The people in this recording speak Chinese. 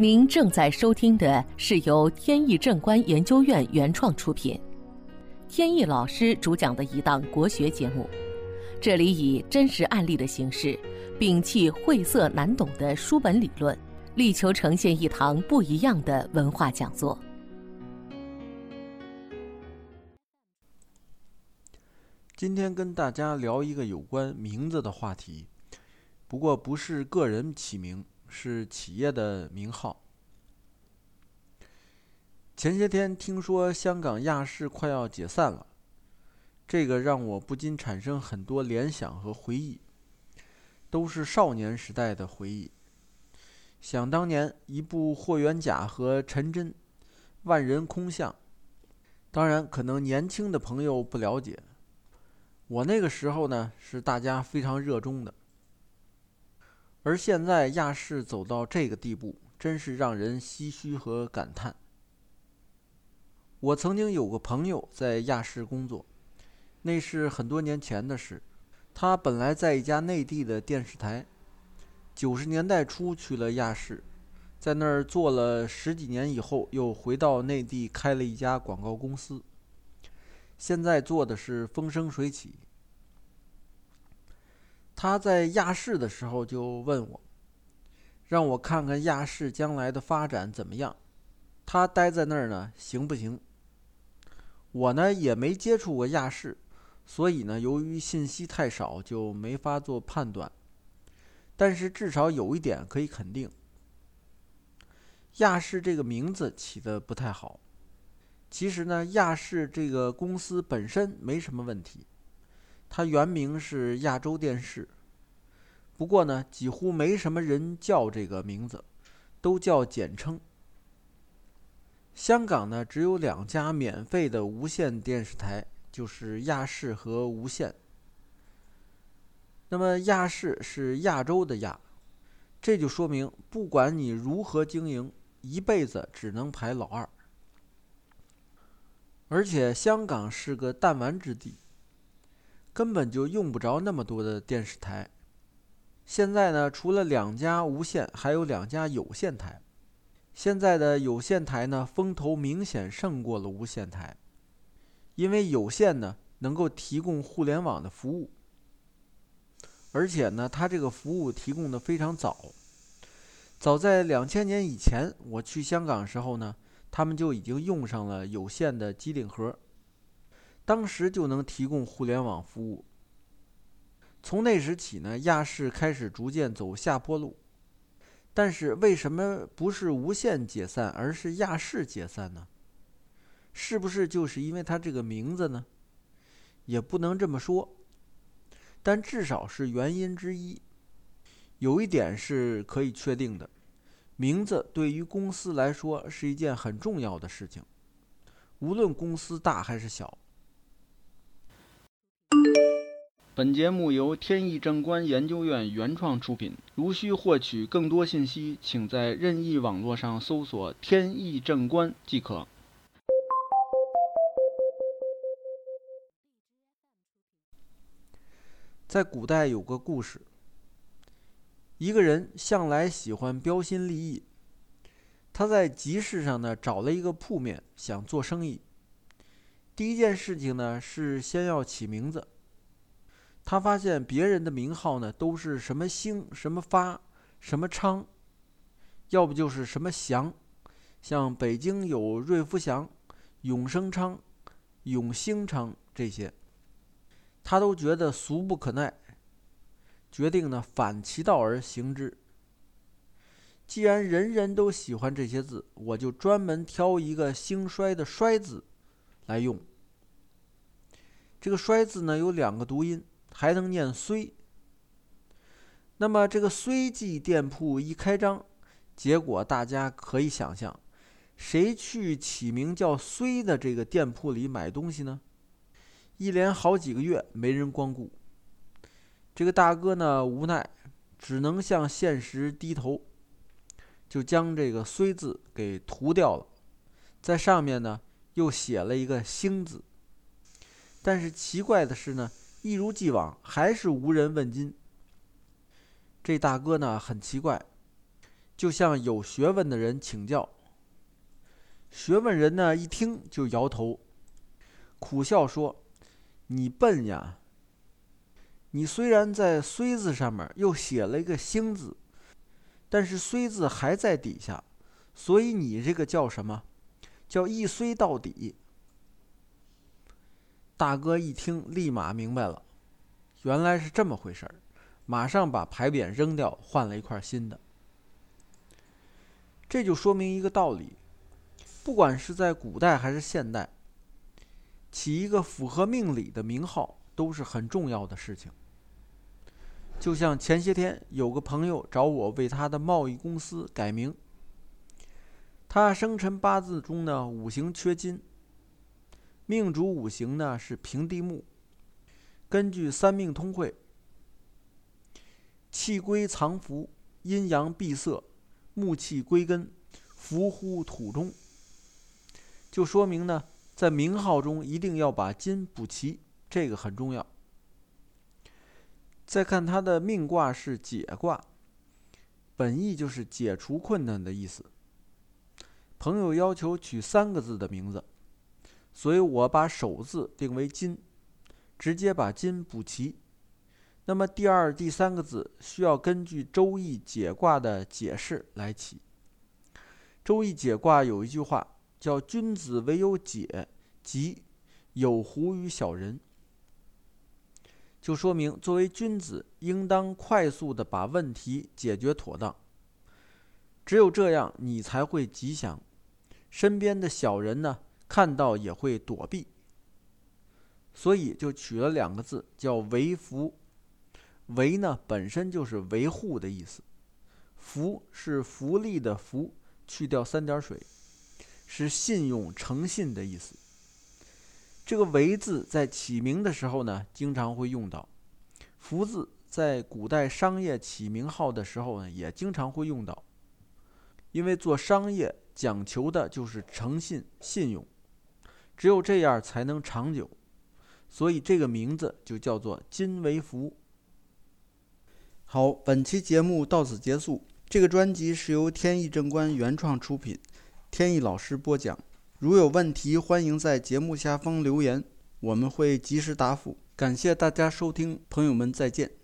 您正在收听的是由天意正观研究院原创出品，天意老师主讲的一档国学节目。这里以真实案例的形式，摒弃晦涩难懂的书本理论，力求呈现一堂不一样的文化讲座。今天跟大家聊一个有关名字的话题，不过不是个人起名，是企业的名号。前些天听说香港亚视快要解散了，这个让我不禁产生很多联想和回忆，都是少年时代的回忆。想当年，一部霍元甲和陈真，万人空巷。当然，可能年轻的朋友不了解。我那个时候呢，是大家非常热衷的，而现在亚视走到这个地步，真是让人唏嘘和感叹。我曾经有个朋友在亚视工作，那是很多年前的事。他本来在一家内地的电视台，九十年代初去了亚视，在那儿做了十几年以后，又回到内地开了一家广告公司。现在做的是风生水起。他在亚视的时候就问我，让我看看亚视将来的发展怎么样，他待在那儿呢行不行？我呢也没接触过亚视，所以呢由于信息太少，就没法做判断。但是至少有一点可以肯定，亚视这个名字起的不太好。其实呢，亚视这个公司本身没什么问题，它原名是亚洲电视。不过呢，几乎没什么人叫这个名字，都叫简称。香港呢只有两家免费的无线电视台，就是亚视和无线。那么亚视是亚洲的亚，这就说明不管你如何经营，一辈子只能排老二。而且香港是个弹丸之地，根本就用不着那么多的电视台。现在呢，除了两家无线，还有两家有线台。现在的有线台呢，风头明显胜过了无线台，因为有线呢能够提供互联网的服务，而且呢，它这个服务提供的非常早。早在两千年以前，我去香港时候呢。他们就已经用上了有线的机顶盒，当时就能提供互联网服务。从那时起呢，亚视开始逐渐走下坡路。但是为什么不是无线解散，而是亚视解散呢？是不是就是因为它这个名字呢？也不能这么说，但至少是原因之一。有一点是可以确定的。名字对于公司来说是一件很重要的事情，无论公司大还是小。本节目由天意正观研究院原创出品。如需获取更多信息，请在任意网络上搜索“天意正观”即可。在古代有个故事。一个人向来喜欢标新立异，他在集市上呢找了一个铺面，想做生意。第一件事情呢是先要起名字。他发现别人的名号呢都是什么兴、什么发、什么昌，要不就是什么祥，像北京有瑞福祥、永生昌、永兴昌这些，他都觉得俗不可耐。决定呢，反其道而行之。既然人人都喜欢这些字，我就专门挑一个兴衰的“衰”字来用。这个“衰”字呢，有两个读音，还能念“虽”。那么这个虽记店铺一开张，结果大家可以想象，谁去起名叫“虽”的这个店铺里买东西呢？一连好几个月没人光顾。这个大哥呢，无奈，只能向现实低头，就将这个“虽”字给涂掉了，在上面呢又写了一个“兴”字。但是奇怪的是呢，一如既往，还是无人问津。这大哥呢很奇怪，就向有学问的人请教。学问人呢一听就摇头，苦笑说：“你笨呀！你虽然在‘虽’字上面又写了一个‘星’字，但是‘虽’字还在底下，所以你这个叫什么？叫一虽到底。”大哥一听，立马明白了，原来是这么回事儿，马上把牌匾扔掉，换了一块新的。这就说明一个道理。不管是在古代还是现代，起一个符合命理的名号都是很重要的事情。就像前些天有个朋友找我为他的贸易公司改名，他生辰八字中的五行缺金，命主五行呢是平地木。根据三命通会，气归藏福，阴阳闭塞，木气归根，伏乎土中。就说明呢，在名号中一定要把金补齐，这个很重要。再看他的命卦是解卦，本意就是解除困难的意思。朋友要求取三个字的名字，所以我把首字定为金，直接把金补齐。那么第二、第三个字需要根据《周易》解卦的解释来起。《周易》解卦有一句话。叫君子唯有解，即有狐于小人。就说明作为君子，应当快速的把问题解决妥当。只有这样，你才会吉祥，身边的小人呢，看到也会躲避。所以就取了两个字，叫维福。维呢，本身就是维护的意思，福是福利的福，去掉三点水。是信用、诚信的意思。这个“为”字在起名的时候呢，经常会用到；“福”字在古代商业起名号的时候呢，也经常会用到。因为做商业讲求的就是诚信、信用，只有这样才能长久，所以这个名字就叫做“金为福”。好，本期节目到此结束。这个专辑是由天意正观原创出品。天意老师播讲，如有问题，欢迎在节目下方留言，我们会及时答复。感谢大家收听，朋友们再见。